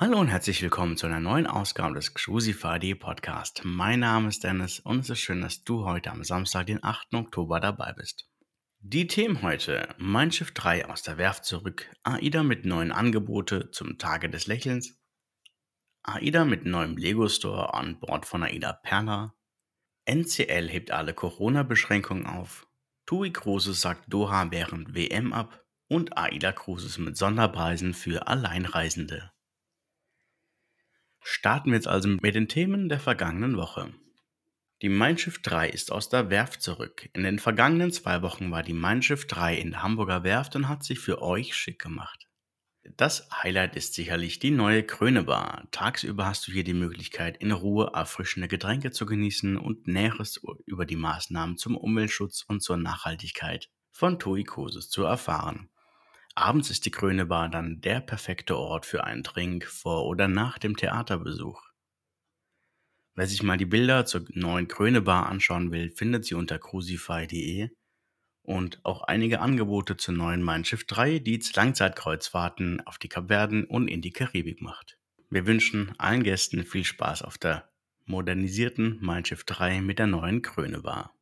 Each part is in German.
Hallo und herzlich willkommen zu einer neuen Ausgabe des Crucify Podcast. Mein Name ist Dennis und es ist schön, dass du heute am Samstag, den 8. Oktober dabei bist. Die Themen heute: Mein Schiff 3 aus der Werft zurück, AIDA mit neuen Angebote zum Tage des Lächelns, AIDA mit neuem Lego Store an Bord von AIDA Perla, NCL hebt alle Corona-Beschränkungen auf, TUI Cruises sagt Doha während WM ab und AIDA Cruises mit Sonderpreisen für Alleinreisende. Starten wir jetzt also mit den Themen der vergangenen Woche. Die Mein Schiff 3 ist aus der Werft zurück. In den vergangenen zwei Wochen war die Mein Schiff 3 in der Hamburger Werft und hat sich für euch schick gemacht. Das Highlight ist sicherlich die neue Krönebar. Tagsüber hast du hier die Möglichkeit, in Ruhe erfrischende Getränke zu genießen und Näheres über die Maßnahmen zum Umweltschutz und zur Nachhaltigkeit von Cruises zu erfahren. Abends ist die Krönebar dann der perfekte Ort für einen Trink vor oder nach dem Theaterbesuch. Wer sich mal die Bilder zur neuen Krönebar anschauen will, findet sie unter crucify.de und auch einige Angebote zur neuen Mein Schiff 3, die Langzeitkreuzfahrten auf die Kapverden und in die Karibik macht. Wir wünschen allen Gästen viel Spaß auf der modernisierten Mein Schiff 3 mit der neuen Krönebar.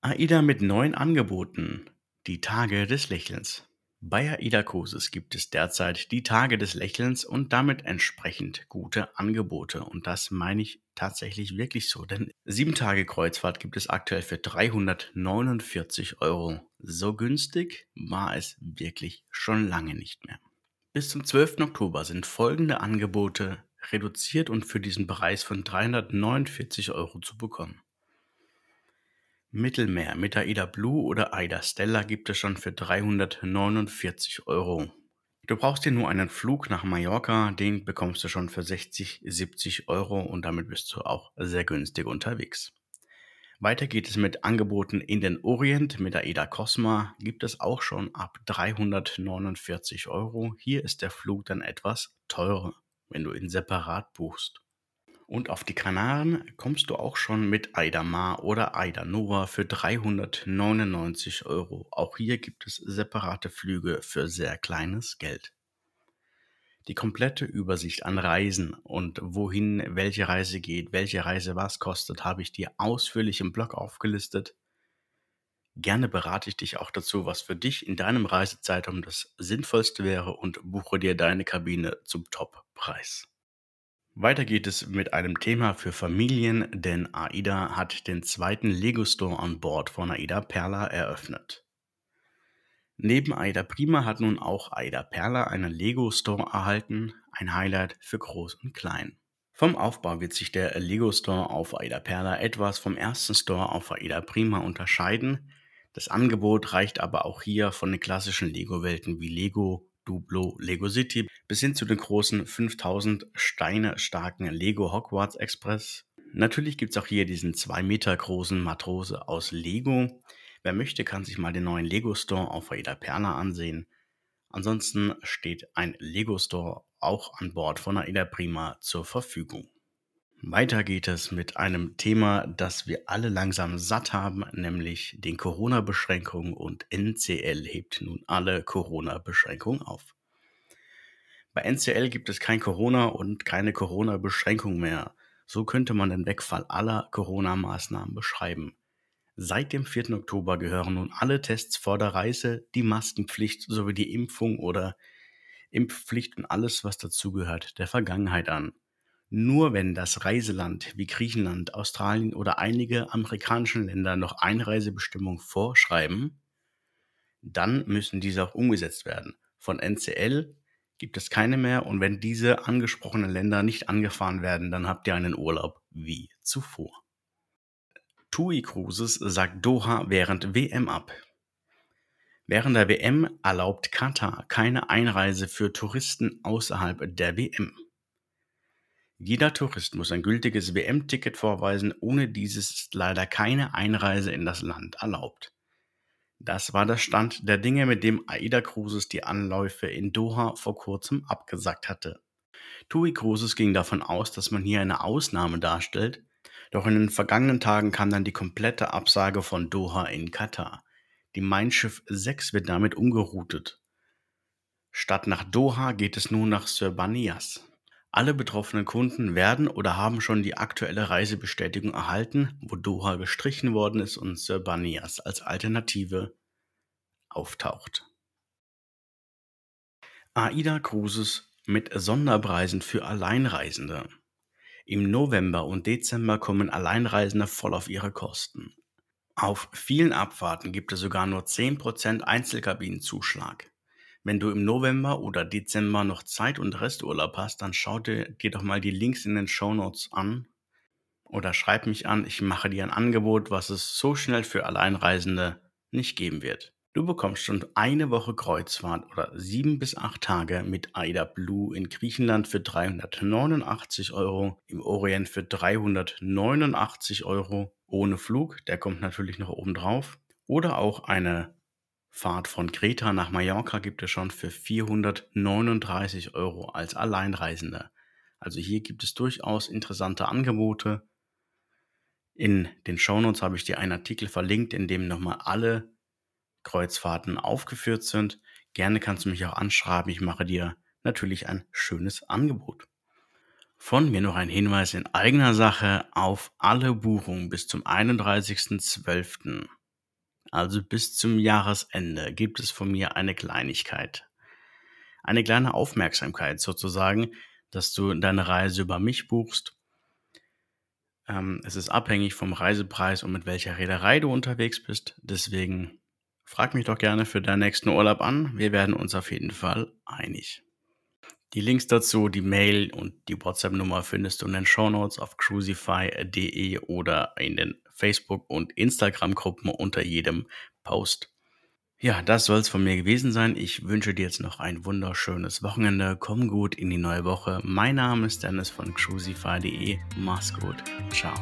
AIDA mit neuen Angeboten. Die Tage des Lächelns. Bei AIDA Cruises gibt es derzeit die Tage des Lächelns und damit entsprechend gute Angebote. Und das meine ich tatsächlich wirklich so, denn 7 Tage Kreuzfahrt gibt es aktuell für 349 Euro. So günstig war es wirklich schon lange nicht mehr. Bis zum 12. Oktober sind folgende Angebote reduziert und für diesen Preis von 349 Euro zu bekommen. Mittelmeer mit AIDA Blue oder AIDA Stella gibt es schon für 349 Euro. Du brauchst dir nur einen Flug nach Mallorca, den bekommst du schon für 60, 70 Euro und damit bist du auch sehr günstig unterwegs. Weiter geht es mit Angeboten in den Orient. Mit AIDA Cosma gibt es auch schon ab 349 Euro. Hier ist der Flug dann etwas teurer, wenn du ihn separat buchst. Und auf die Kanaren kommst du auch schon mit Aida Mar oder Aida Nova für 399 Euro. Auch hier gibt es separate Flüge für sehr kleines Geld. Die komplette Übersicht an Reisen und wohin welche Reise geht, welche Reise was kostet, habe ich dir ausführlich im Blog aufgelistet. Gerne berate ich dich auch dazu, was für dich in deinem Reisezeitraum das Sinnvollste wäre und buche dir deine Kabine zum Top-Preis. Weiter geht es mit einem Thema für Familien, denn AIDA hat den zweiten Lego Store an Bord von AIDA Perla eröffnet. Neben AIDA Prima hat nun auch AIDA Perla einen Lego Store erhalten, ein Highlight für Groß und Klein. Vom Aufbau wird sich der Lego Store auf AIDA Perla etwas vom ersten Store auf AIDA Prima unterscheiden. Das Angebot reicht aber auch hier von den klassischen Lego-Welten wie Lego, Duplo Lego City bis hin zu den großen 5000 Steine starken Lego Hogwarts Express. Natürlich gibt es auch hier diesen 2 Meter großen Matrose aus Lego. Wer möchte, kann sich mal den neuen Lego Store auf Aida Perna ansehen. Ansonsten steht ein Lego Store auch an Bord von Aida Prima zur Verfügung. Weiter geht es mit einem Thema, das wir alle langsam satt haben, nämlich den Corona-Beschränkungen und NCL hebt nun alle Corona-Beschränkungen auf. Bei NCL gibt es kein Corona und keine Corona-Beschränkung mehr. So könnte man den Wegfall aller Corona-Maßnahmen beschreiben. Seit dem 4. Oktober gehören nun alle Tests vor der Reise, die Maskenpflicht sowie die Impfung oder Impfpflicht und alles, was dazugehört, der Vergangenheit an. Nur wenn das Reiseland wie Griechenland, Australien oder einige amerikanische Länder noch Einreisebestimmungen vorschreiben, dann müssen diese auch umgesetzt werden. Von NCL gibt es keine mehr und wenn diese angesprochenen Länder nicht angefahren werden, dann habt ihr einen Urlaub wie zuvor. TUI Cruises sagt Doha während WM ab. Während der WM erlaubt Katar keine Einreise für Touristen außerhalb der WM. Jeder Tourist muss ein gültiges WM-Ticket vorweisen, ohne dieses ist leider keine Einreise in das Land erlaubt. Das war der Stand der Dinge, mit dem AIDA Cruises die Anläufe in Doha vor kurzem abgesagt hatte. TUI Cruises ging davon aus, dass man hier eine Ausnahme darstellt, doch in den vergangenen Tagen kam dann die komplette Absage von Doha in Katar. Die Mein Schiff 6 wird damit umgeroutet. Statt nach Doha geht es nun nach Sir Alle betroffenen Kunden werden oder haben schon die aktuelle Reisebestätigung erhalten, wo Doha gestrichen worden ist und Sir als Alternative auftaucht. AIDA Cruises mit Sonderpreisen für Alleinreisende. Im November und Dezember kommen Alleinreisende voll auf ihre Kosten. Auf vielen Abfahrten gibt es sogar nur 10% Einzelkabinenzuschlag. Wenn du im November oder Dezember noch Zeit und Resturlaub hast, dann schau dir, dir doch mal die Links in den Show Notes an oder schreib mich an. Ich mache dir ein Angebot, was es so schnell für Alleinreisende nicht geben wird. Du bekommst schon eine Woche Kreuzfahrt oder sieben bis acht Tage mit AIDA Blue in Griechenland für 389 Euro, im Orient für 389 Euro ohne Flug, der kommt natürlich noch oben drauf. Oder auch eine Fahrt von Kreta nach Mallorca gibt es schon für 439 Euro als Alleinreisender. Also hier gibt es durchaus interessante Angebote. In den Shownotes habe ich dir einen Artikel verlinkt, in dem nochmal alle Kreuzfahrten aufgeführt sind. Gerne kannst du mich auch anschreiben. Ich mache dir natürlich ein schönes Angebot. Von mir noch ein Hinweis in eigener Sache auf alle Buchungen bis zum 31.12 also bis zum Jahresende, gibt es von mir eine Kleinigkeit. Eine kleine Aufmerksamkeit sozusagen, dass du deine Reise über mich buchst. Ähm, es ist abhängig vom Reisepreis und mit welcher Reederei du unterwegs bist. Deswegen frag mich doch gerne für deinen nächsten Urlaub an. Wir werden uns auf jeden Fall einig. Die Links dazu, die Mail und die WhatsApp-Nummer findest du in den Shownotes auf crucify.de oder in den Facebook- und Instagram-Gruppen unter jedem Post. Ja, das soll es von mir gewesen sein. Ich wünsche dir jetzt noch ein wunderschönes Wochenende. Komm gut in die neue Woche. Mein Name ist Dennis von crucify.de. Mach's gut. Ciao.